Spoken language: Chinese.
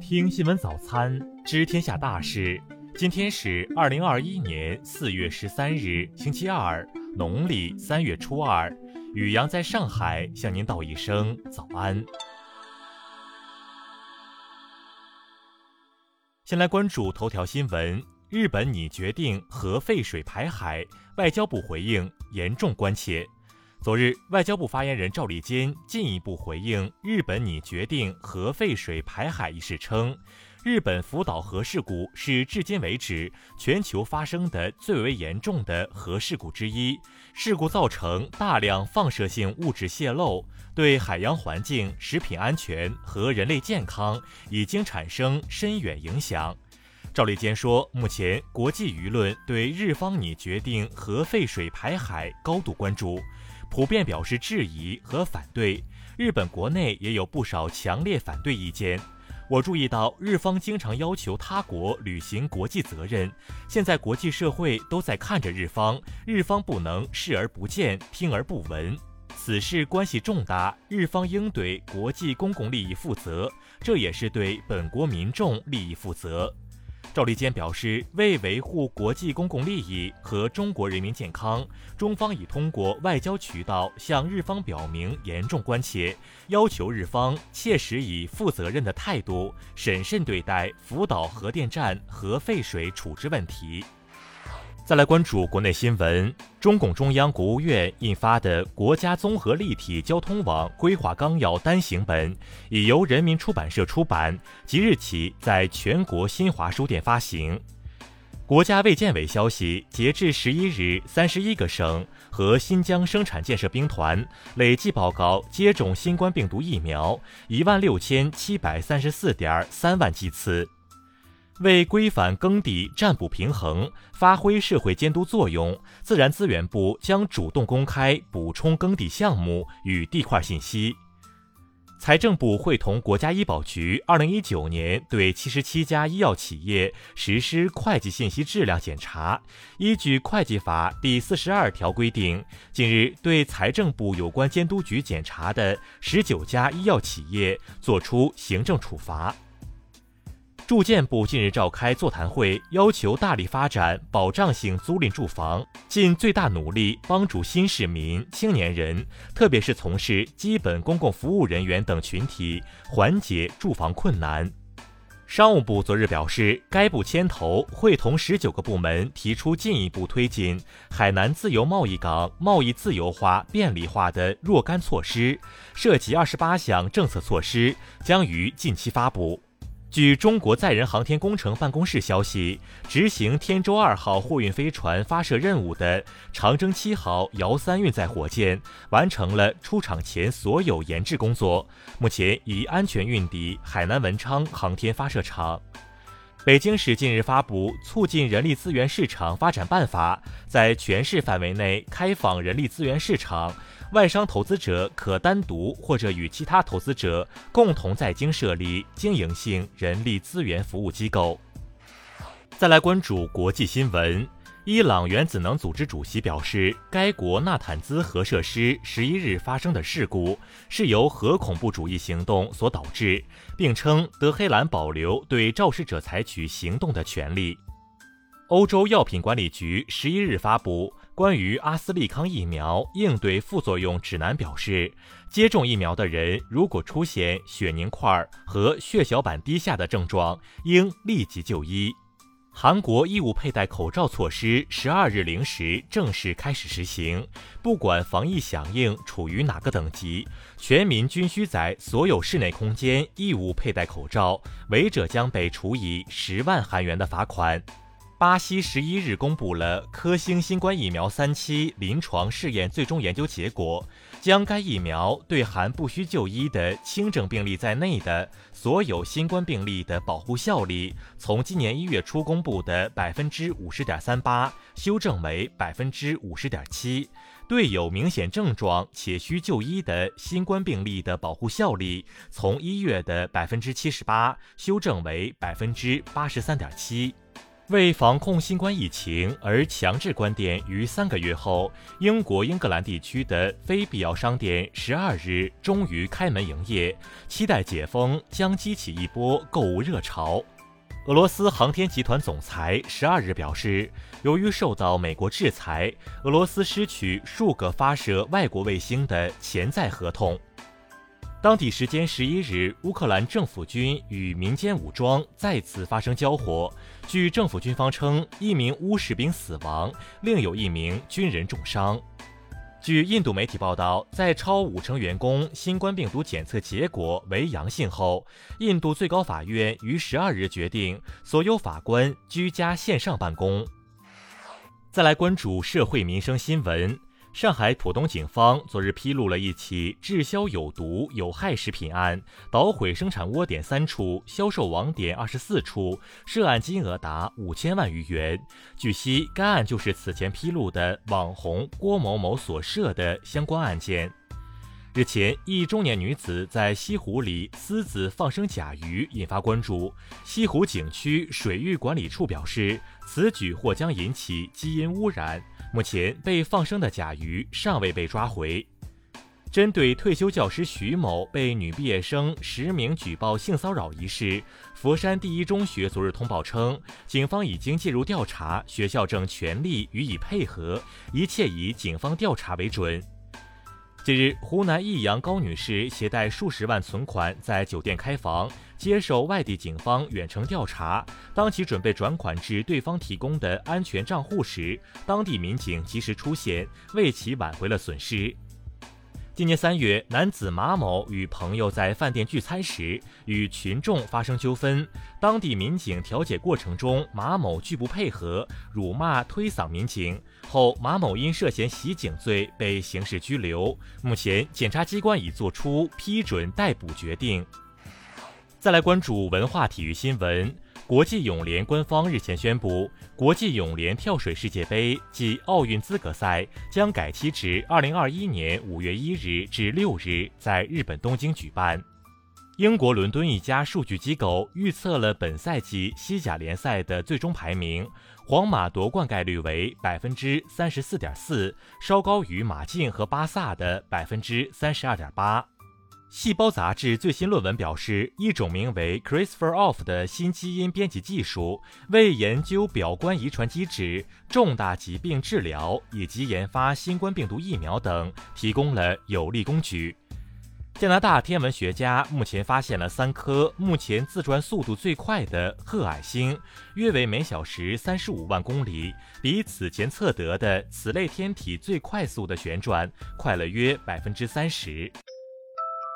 听新闻早餐，知天下大事。今天是二零二一年四月十三日，星期二，农历三月初二。雨阳在上海向您道一声早安。先来关注头条新闻：日本拟决定核废水排海，外交部回应严重关切。昨日，外交部发言人赵立坚进一步回应日本拟决定核废水排海一事称，日本福岛核事故是至今为止全球发生的最为严重的核事故之一，事故造成大量放射性物质泄漏，对海洋环境、食品安全和人类健康已经产生深远影响。赵立坚说，目前国际舆论对日方拟决定核废水排海高度关注。普遍表示质疑和反对，日本国内也有不少强烈反对意见。我注意到日方经常要求他国履行国际责任，现在国际社会都在看着日方，日方不能视而不见、听而不闻。此事关系重大，日方应对国际公共利益负责，这也是对本国民众利益负责。赵立坚表示，为维护国际公共利益和中国人民健康，中方已通过外交渠道向日方表明严重关切，要求日方切实以负责任的态度审慎对待福岛核电站核废水处置问题。再来关注国内新闻，中共中央、国务院印发的《国家综合立体交通网规划纲要》单行本已由人民出版社出版，即日起在全国新华书店发行。国家卫健委消息，截至十一日，三十一个省和新疆生产建设兵团累计报告接种新冠病毒疫苗一万六千七百三十四点三万剂次。为规范耕地占补平衡，发挥社会监督作用，自然资源部将主动公开补充耕地项目与地块信息。财政部会同国家医保局，二零一九年对七十七家医药企业实施会计信息质量检查。依据会计法第四十二条规定，近日对财政部有关监督局检查的十九家医药企业作出行政处罚。住建部近日召开座谈会，要求大力发展保障性租赁住房，尽最大努力帮助新市民、青年人，特别是从事基本公共服务人员等群体缓解住房困难。商务部昨日表示，该部牵头会同十九个部门提出进一步推进海南自由贸易港贸易自由化便利化的若干措施，涉及二十八项政策措施，将于近期发布。据中国载人航天工程办公室消息，执行天舟二号货运飞船发射任务的长征七号遥三运载火箭完成了出厂前所有研制工作，目前已安全运抵海南文昌航天发射场。北京市近日发布《促进人力资源市场发展办法》，在全市范围内开放人力资源市场。外商投资者可单独或者与其他投资者共同在京设立经营性人力资源服务机构。再来关注国际新闻，伊朗原子能组织主席表示，该国纳坦兹核设施十一日发生的事故是由核恐怖主义行动所导致，并称德黑兰保留对肇事者采取行动的权利。欧洲药品管理局十一日发布。关于阿斯利康疫苗应对副作用指南表示，接种疫苗的人如果出现血凝块和血小板低下的症状，应立即就医。韩国义务佩戴口罩措施十二日零时正式开始实行，不管防疫响应处于哪个等级，全民均需在所有室内空间义务佩戴口罩，违者将被处以十万韩元的罚款。巴西十一日公布了科兴新冠疫苗三期临床试验最终研究结果，将该疫苗对含不需就医的轻症病例在内的所有新冠病例的保护效力，从今年一月初公布的百分之五十点三八修正为百分之五十点七；对有明显症状且需就医的新冠病例的保护效力，从一月的百分之七十八修正为百分之八十三点七。为防控新冠疫情而强制关店于三个月后，英国英格兰地区的非必要商店十二日终于开门营业，期待解封将激起一波购物热潮。俄罗斯航天集团总裁十二日表示，由于受到美国制裁，俄罗斯失去数个发射外国卫星的潜在合同。当地时间十一日，乌克兰政府军与民间武装再次发生交火。据政府军方称，一名乌士兵死亡，另有一名军人重伤。据印度媒体报道，在超五成员工新冠病毒检测结果为阳性后，印度最高法院于十二日决定所有法官居家线上办公。再来关注社会民生新闻。上海浦东警方昨日披露了一起滞销有毒有害食品案，捣毁生产窝点三处，销售网点二十四处，涉案金额达五千万余元。据悉，该案就是此前披露的网红郭某某所涉的相关案件。日前，一中年女子在西湖里私自放生甲鱼，引发关注。西湖景区水域管理处表示，此举或将引起基因污染。目前被放生的甲鱼尚未被抓回。针对退休教师徐某被女毕业生实名举报性骚扰一事，佛山第一中学昨日通报称，警方已经介入调查，学校正全力予以配合，一切以警方调查为准。近日，湖南益阳高女士携带数十万存款在酒店开房，接受外地警方远程调查。当其准备转款至对方提供的安全账户时，当地民警及时出现，为其挽回了损失。今年三月，男子马某与朋友在饭店聚餐时与群众发生纠纷，当地民警调解过程中，马某拒不配合，辱骂推搡民警后，马某因涉嫌袭警罪被刑事拘留。目前，检察机关已作出批准逮捕决定。再来关注文化体育新闻。国际泳联官方日前宣布，国际泳联跳水世界杯暨奥运资格赛将改期至二零二一年五月一日至六日在日本东京举办。英国伦敦一家数据机构预测了本赛季西甲联赛的最终排名，皇马夺冠概率为百分之三十四点四，稍高于马竞和巴萨的百分之三十二点八。《细胞》杂志最新论文表示，一种名为 CRISPR-off 的新基因编辑技术为研究表观遗传机制、重大疾病治疗以及研发新冠病毒疫苗等提供了有力工具。加拿大天文学家目前发现了三颗目前自转速度最快的褐矮星，约为每小时三十五万公里，比此前测得的此类天体最快速的旋转快了约百分之三十。